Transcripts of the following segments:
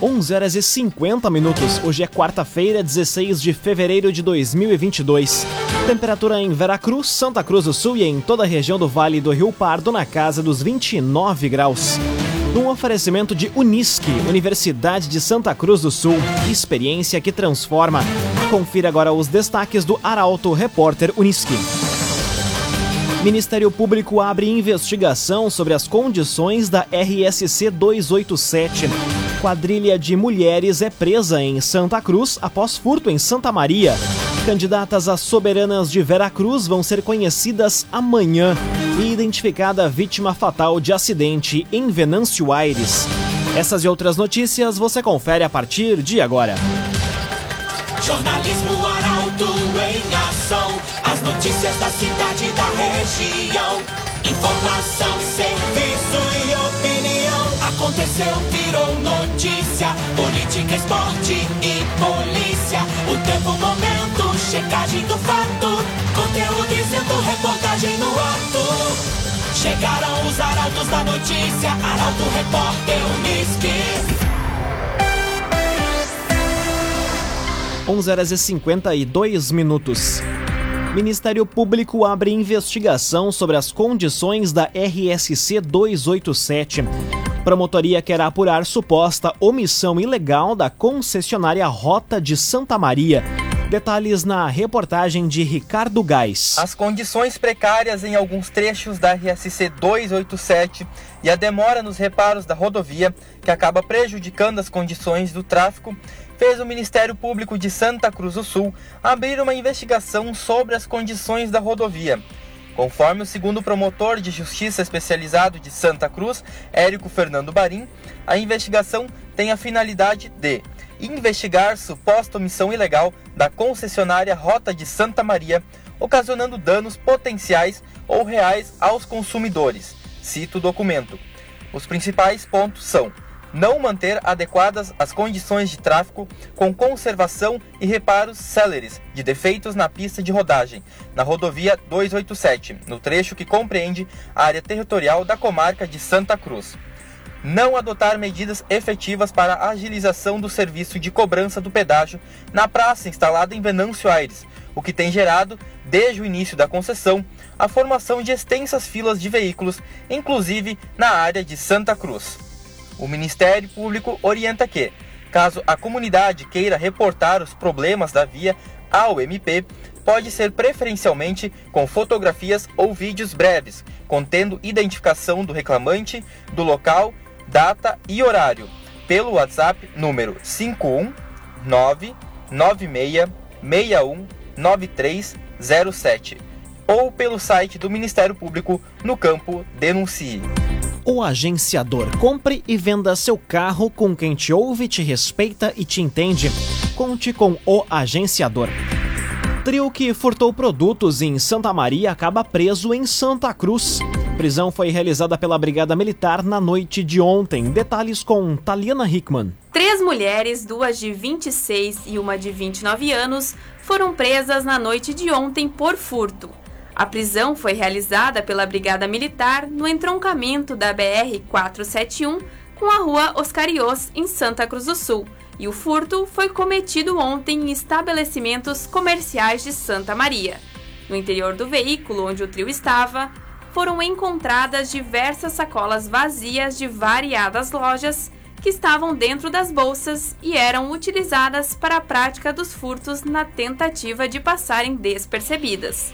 11 horas e 50 minutos. Hoje é quarta-feira, 16 de fevereiro de 2022. Temperatura em Veracruz, Santa Cruz do Sul e em toda a região do Vale do Rio Pardo na casa dos 29 graus. Um oferecimento de Unisque, Universidade de Santa Cruz do Sul. Experiência que transforma. Confira agora os destaques do Arauto Repórter Unisque. Ministério Público abre investigação sobre as condições da RSC 287. Quadrilha de mulheres é presa em Santa Cruz após furto em Santa Maria. Candidatas a soberanas de Veracruz vão ser conhecidas amanhã. E identificada vítima fatal de acidente em Venâncio Aires. Essas e outras notícias você confere a partir de agora. Jornalismo Arauto em ação. As notícias da cidade da região. Informação, serviço. Aconteceu, virou notícia. Política, esporte e polícia. O tempo, momento, checagem do fato. Conteúdo dizendo, reportagem no ato. Chegaram os arautos da notícia. Arauto, repórter, Unisque. 11 horas e 52 minutos. Ministério Público abre investigação sobre as condições da RSC 287. Promotoria quer apurar suposta omissão ilegal da concessionária Rota de Santa Maria. Detalhes na reportagem de Ricardo Gás. As condições precárias em alguns trechos da RSC 287 e a demora nos reparos da rodovia, que acaba prejudicando as condições do tráfego, fez o Ministério Público de Santa Cruz do Sul abrir uma investigação sobre as condições da rodovia. Conforme o segundo promotor de justiça especializado de Santa Cruz, Érico Fernando Barim, a investigação tem a finalidade de investigar suposta omissão ilegal da concessionária Rota de Santa Maria, ocasionando danos potenciais ou reais aos consumidores. Cito o documento. Os principais pontos são não manter adequadas as condições de tráfego com conservação e reparos céleres de defeitos na pista de rodagem, na rodovia 287, no trecho que compreende a área territorial da comarca de Santa Cruz. Não adotar medidas efetivas para a agilização do serviço de cobrança do pedágio na praça instalada em Venâncio Aires, o que tem gerado, desde o início da concessão, a formação de extensas filas de veículos, inclusive na área de Santa Cruz. O Ministério Público orienta que, caso a comunidade queira reportar os problemas da via ao MP, pode ser preferencialmente com fotografias ou vídeos breves, contendo identificação do reclamante, do local, data e horário, pelo WhatsApp número 51996619307 ou pelo site do Ministério Público no campo Denuncie. O agenciador. Compre e venda seu carro com quem te ouve, te respeita e te entende. Conte com o agenciador. Trio que furtou produtos em Santa Maria acaba preso em Santa Cruz. Prisão foi realizada pela Brigada Militar na noite de ontem. Detalhes com Taliana Hickman. Três mulheres, duas de 26 e uma de 29 anos, foram presas na noite de ontem por furto. A prisão foi realizada pela Brigada Militar no entroncamento da BR-471 com a rua Oscarios, em Santa Cruz do Sul, e o furto foi cometido ontem em estabelecimentos comerciais de Santa Maria. No interior do veículo onde o trio estava, foram encontradas diversas sacolas vazias de variadas lojas que estavam dentro das bolsas e eram utilizadas para a prática dos furtos na tentativa de passarem despercebidas.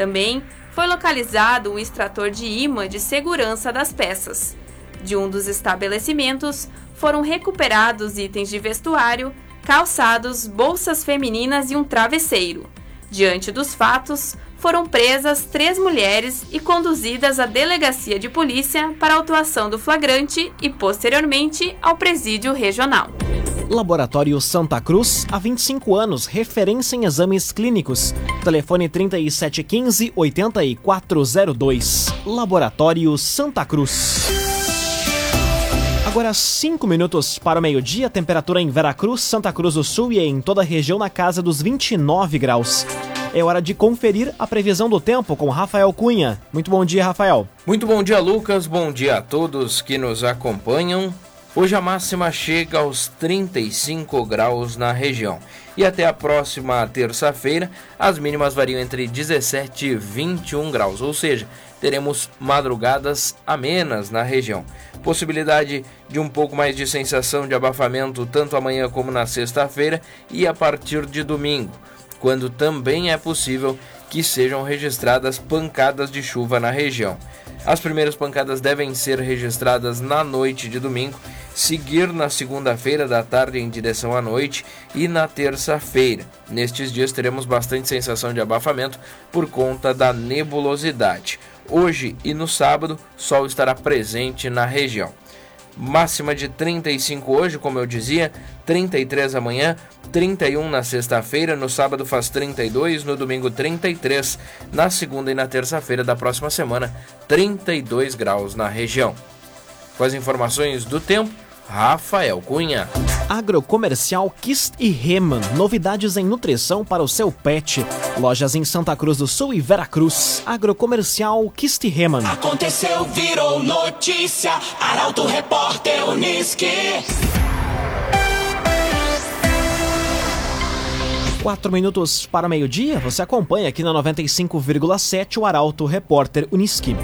Também foi localizado um extrator de imã de segurança das peças. De um dos estabelecimentos foram recuperados itens de vestuário, calçados, bolsas femininas e um travesseiro. Diante dos fatos, foram presas três mulheres e conduzidas à delegacia de polícia para autuação do flagrante e, posteriormente, ao presídio regional. Laboratório Santa Cruz, há 25 anos, referência em exames clínicos. Telefone 3715-8402. Laboratório Santa Cruz. Agora 5 minutos para o meio-dia, temperatura em Veracruz, Santa Cruz do Sul e em toda a região na casa dos 29 graus. É hora de conferir a previsão do tempo com Rafael Cunha. Muito bom dia, Rafael. Muito bom dia, Lucas. Bom dia a todos que nos acompanham. Hoje a máxima chega aos 35 graus na região. E até a próxima terça-feira, as mínimas variam entre 17 e 21 graus, ou seja, teremos madrugadas amenas na região. Possibilidade de um pouco mais de sensação de abafamento tanto amanhã como na sexta-feira e a partir de domingo, quando também é possível que sejam registradas pancadas de chuva na região. As primeiras pancadas devem ser registradas na noite de domingo, seguir na segunda-feira da tarde em direção à noite e na terça-feira. Nestes dias teremos bastante sensação de abafamento por conta da nebulosidade. Hoje e no sábado, sol estará presente na região máxima de 35 hoje, como eu dizia, 33 amanhã, 31 na sexta-feira, no sábado faz 32, no domingo 33, na segunda e na terça-feira da próxima semana, 32 graus na região. Com as informações do tempo, Rafael Cunha. Agrocomercial Kist e Reman. Novidades em nutrição para o seu pet. Lojas em Santa Cruz do Sul e Veracruz. Agrocomercial Kist e Reman. Aconteceu, virou notícia. Arauto Repórter Uniski. Quatro minutos para meio-dia, você acompanha aqui na 95,7 o Arauto Repórter Uniski.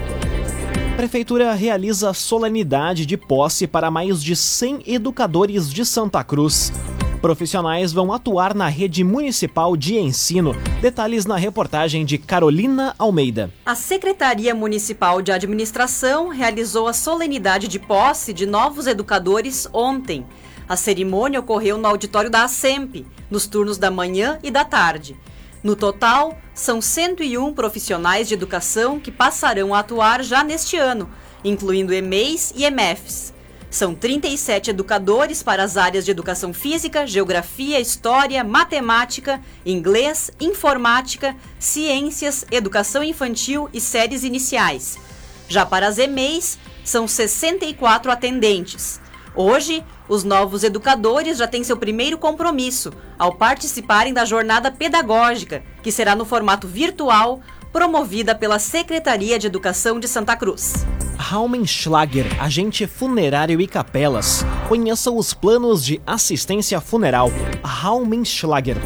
Prefeitura realiza solenidade de posse para mais de 100 educadores de Santa Cruz. Profissionais vão atuar na rede municipal de ensino. Detalhes na reportagem de Carolina Almeida. A Secretaria Municipal de Administração realizou a solenidade de posse de novos educadores ontem. A cerimônia ocorreu no auditório da ASEMP, nos turnos da manhã e da tarde. No total, são 101 profissionais de educação que passarão a atuar já neste ano, incluindo EMEIs e EMEFs. São 37 educadores para as áreas de educação física, geografia, história, matemática, inglês, informática, ciências, educação infantil e séries iniciais. Já para as EMEIs, são 64 atendentes. Hoje, os novos educadores já têm seu primeiro compromisso ao participarem da jornada pedagógica, que será no formato virtual, promovida pela Secretaria de Educação de Santa Cruz. Raumenschlager, agente funerário e capelas. Conheça os planos de assistência funeral. Raumenschlager.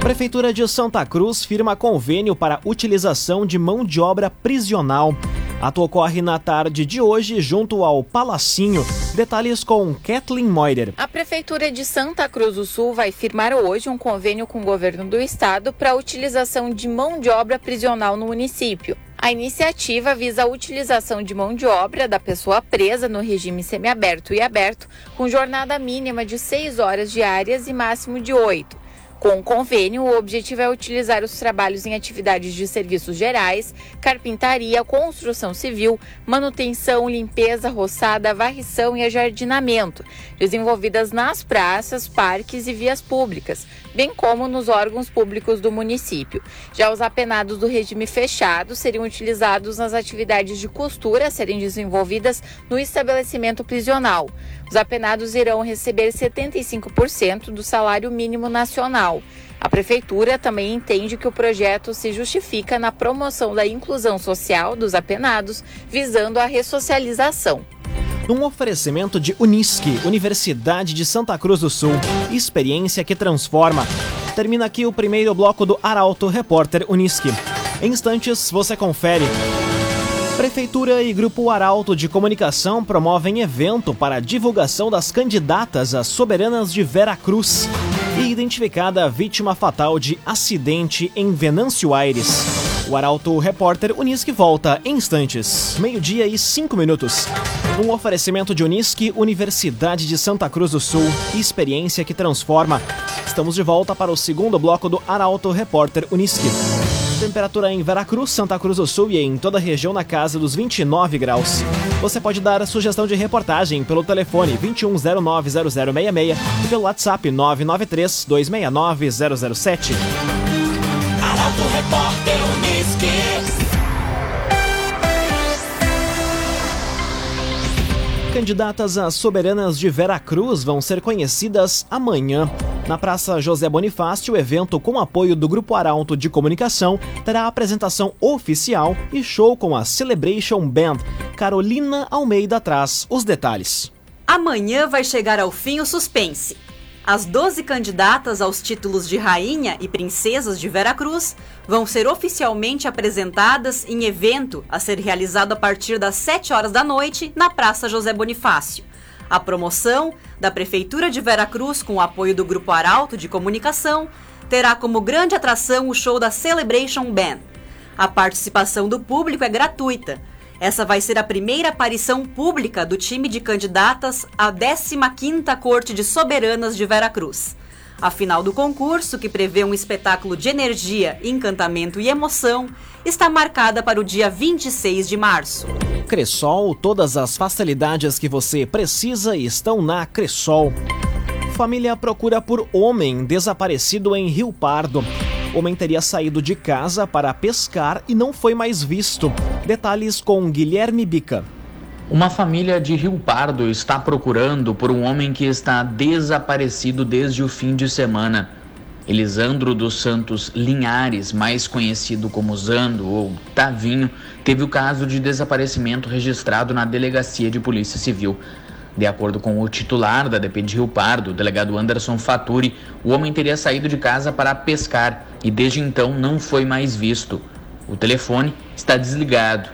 Prefeitura de Santa Cruz firma convênio para utilização de mão de obra prisional. Ato ocorre na tarde de hoje junto ao Palacinho. Detalhes com Kathleen Moider. A Prefeitura de Santa Cruz do Sul vai firmar hoje um convênio com o governo do estado para a utilização de mão de obra prisional no município. A iniciativa visa a utilização de mão de obra da pessoa presa no regime semiaberto e aberto, com jornada mínima de 6 horas diárias e máximo de 8. Com o convênio, o objetivo é utilizar os trabalhos em atividades de serviços gerais, carpintaria, construção civil, manutenção, limpeza, roçada, varrição e ajardinamento, desenvolvidas nas praças, parques e vias públicas, bem como nos órgãos públicos do município. Já os apenados do regime fechado seriam utilizados nas atividades de costura a serem desenvolvidas no estabelecimento prisional. Os apenados irão receber 75% do salário mínimo nacional. A Prefeitura também entende que o projeto se justifica na promoção da inclusão social dos apenados, visando a ressocialização. Num oferecimento de Unisque, Universidade de Santa Cruz do Sul, experiência que transforma. Termina aqui o primeiro bloco do Arauto Repórter Unisque. Em instantes, você confere. Prefeitura e Grupo Arauto de Comunicação promovem evento para divulgação das candidatas às soberanas de Vera Cruz e identificada vítima fatal de acidente em Venâncio Aires. O Arauto Repórter Unisque volta em instantes, meio-dia e cinco minutos. Um oferecimento de Unisque, Universidade de Santa Cruz do Sul, experiência que transforma. Estamos de volta para o segundo bloco do Arauto Repórter Unisque. Temperatura em Veracruz, Santa Cruz do Sul e em toda a região na casa dos 29 graus. Você pode dar a sugestão de reportagem pelo telefone 21090066 e pelo WhatsApp 993 269 007. Arauto Repórter Candidatas a soberanas de Veracruz vão ser conhecidas amanhã. Na Praça José Bonifácio, o evento, com apoio do Grupo Arauto de Comunicação, terá apresentação oficial e show com a Celebration Band. Carolina Almeida traz os detalhes. Amanhã vai chegar ao fim o suspense. As 12 candidatas aos títulos de rainha e princesas de Veracruz vão ser oficialmente apresentadas em evento a ser realizado a partir das 7 horas da noite na Praça José Bonifácio. A promoção da Prefeitura de Veracruz, com o apoio do Grupo Arauto de Comunicação, terá como grande atração o show da Celebration Band. A participação do público é gratuita essa vai ser a primeira aparição pública do time de candidatas à 15ª Corte de Soberanas de Veracruz. A final do concurso, que prevê um espetáculo de energia, encantamento e emoção, está marcada para o dia 26 de março. Cressol, todas as facilidades que você precisa estão na Cressol. Família procura por homem desaparecido em Rio Pardo homem teria saído de casa para pescar e não foi mais visto. Detalhes com Guilherme Bica. Uma família de Rio Pardo está procurando por um homem que está desaparecido desde o fim de semana. Elisandro dos Santos Linhares, mais conhecido como Zando ou Tavinho, teve o caso de desaparecimento registrado na Delegacia de Polícia Civil. De acordo com o titular da DP de Rio Pardo, o delegado Anderson Faturi, o homem teria saído de casa para pescar e desde então não foi mais visto. O telefone está desligado.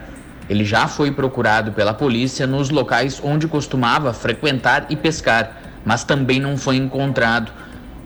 Ele já foi procurado pela polícia nos locais onde costumava frequentar e pescar, mas também não foi encontrado.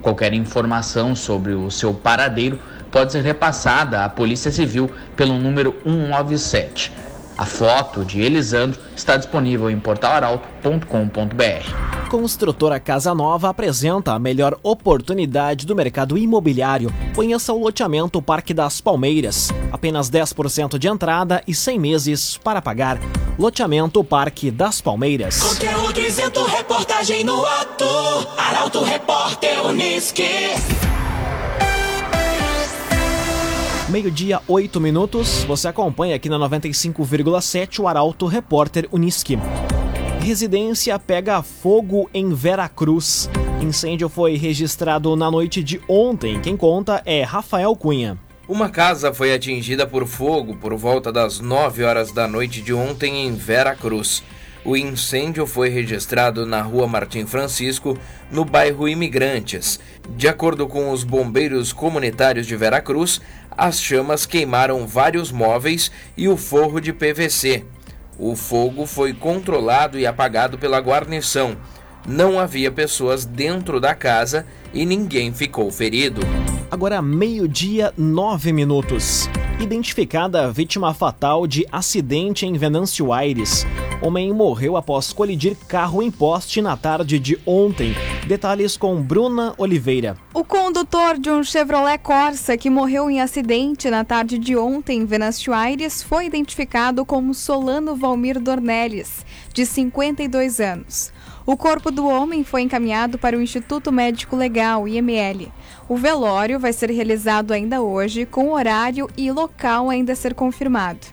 Qualquer informação sobre o seu paradeiro pode ser repassada à Polícia Civil pelo número 197. A foto de Elisandro está disponível em portalaralto.com.br. Construtora Casa Nova apresenta a melhor oportunidade do mercado imobiliário. Conheça o loteamento Parque das Palmeiras. Apenas 10% de entrada e 100 meses para pagar. Loteamento Parque das Palmeiras. Conteúdo isento, reportagem no ato. Arauto Repórter Uniski. Meio-dia, 8 minutos. Você acompanha aqui na 95,7 o Arauto Repórter Uniski. Residência pega fogo em Veracruz. Incêndio foi registrado na noite de ontem. Quem conta é Rafael Cunha. Uma casa foi atingida por fogo por volta das 9 horas da noite de ontem em Veracruz. O incêndio foi registrado na rua Martim Francisco, no bairro Imigrantes. De acordo com os bombeiros comunitários de Veracruz, as chamas queimaram vários móveis e o forro de PVC. O fogo foi controlado e apagado pela guarnição. Não havia pessoas dentro da casa e ninguém ficou ferido. Agora, meio-dia, nove minutos. Identificada a vítima fatal de acidente em Venâncio Aires. Homem morreu após colidir carro em poste na tarde de ontem. Detalhes com Bruna Oliveira. O condutor de um Chevrolet Corsa que morreu em acidente na tarde de ontem em Venâncio Aires foi identificado como Solano Valmir Dornelles, de 52 anos. O corpo do homem foi encaminhado para o Instituto Médico Legal, IML. O velório vai ser realizado ainda hoje, com horário e local ainda a ser confirmado.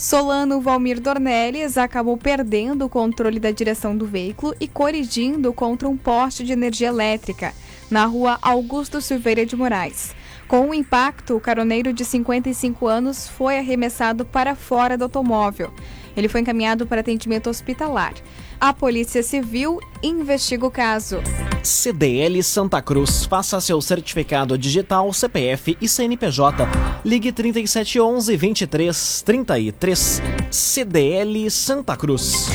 Solano Valmir Dornelles acabou perdendo o controle da direção do veículo e colidindo contra um poste de energia elétrica, na rua Augusto Silveira de Moraes. Com o impacto, o caroneiro de 55 anos foi arremessado para fora do automóvel. Ele foi encaminhado para atendimento hospitalar. A Polícia Civil investiga o caso. CDL Santa Cruz. Faça seu certificado digital, CPF e CNPJ. Ligue 3711 2333. CDL Santa Cruz.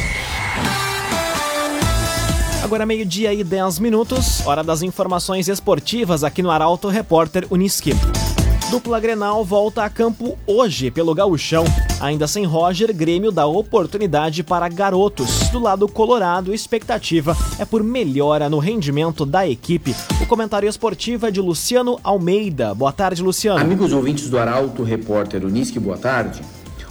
Agora meio-dia e 10 minutos, hora das informações esportivas aqui no Arauto Repórter Uniski. Dupla Grenal volta a campo hoje pelo Gauchão. Ainda sem Roger, Grêmio dá oportunidade para garotos. Do lado colorado, expectativa é por melhora no rendimento da equipe. O comentário esportivo é de Luciano Almeida. Boa tarde, Luciano. Amigos ouvintes do Arauto, repórter Unisque, boa tarde.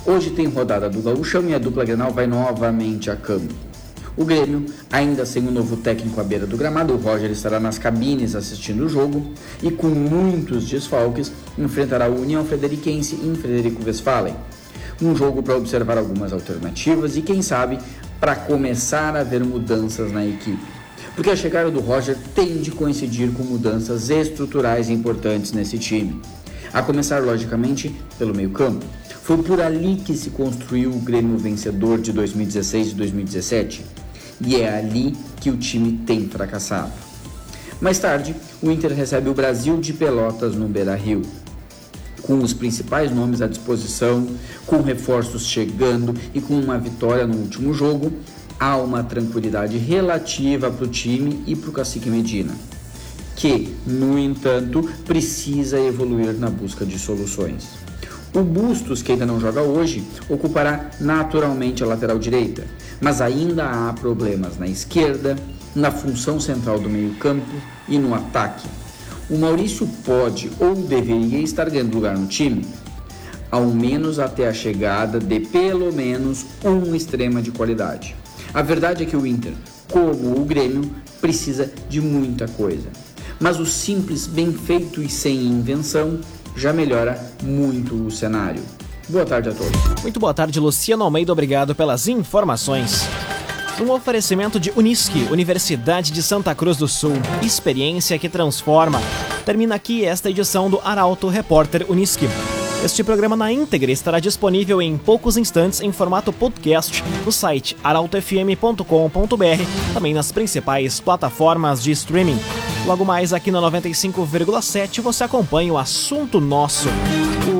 Hoje tem rodada do Gauchão e a dupla Grenal vai novamente a campo. O Grêmio, ainda sem o um novo técnico à beira do gramado, o Roger estará nas cabines assistindo o jogo e com muitos desfalques enfrentará o União Frederiquense em Frederico Westphalen. Um jogo para observar algumas alternativas e quem sabe para começar a ver mudanças na equipe. Porque a chegada do Roger tem de coincidir com mudanças estruturais importantes nesse time. A começar, logicamente, pelo meio-campo. Foi por ali que se construiu o Grêmio vencedor de 2016 e 2017 e é ali que o time tem fracassado. Mais tarde, o Inter recebe o Brasil de Pelotas no Beira-Rio. Com os principais nomes à disposição, com reforços chegando e com uma vitória no último jogo, há uma tranquilidade relativa para o time e para o Cacique Medina, que, no entanto, precisa evoluir na busca de soluções. O Bustos, que ainda não joga hoje, ocupará naturalmente a lateral direita, mas ainda há problemas na esquerda, na função central do meio-campo e no ataque. O Maurício pode ou deveria estar ganhando lugar no time, ao menos até a chegada de pelo menos um extrema de qualidade. A verdade é que o Inter, como o Grêmio, precisa de muita coisa. Mas o simples, bem feito e sem invenção já melhora muito o cenário. Boa tarde a todos. Muito boa tarde, Luciano Almeida. Obrigado pelas informações. Um oferecimento de Unisque, Universidade de Santa Cruz do Sul. Experiência que transforma. Termina aqui esta edição do Arauto Repórter Unisque. Este programa na íntegra estará disponível em poucos instantes em formato podcast no site arautofm.com.br, também nas principais plataformas de streaming. Logo mais aqui na 95,7 você acompanha o assunto nosso.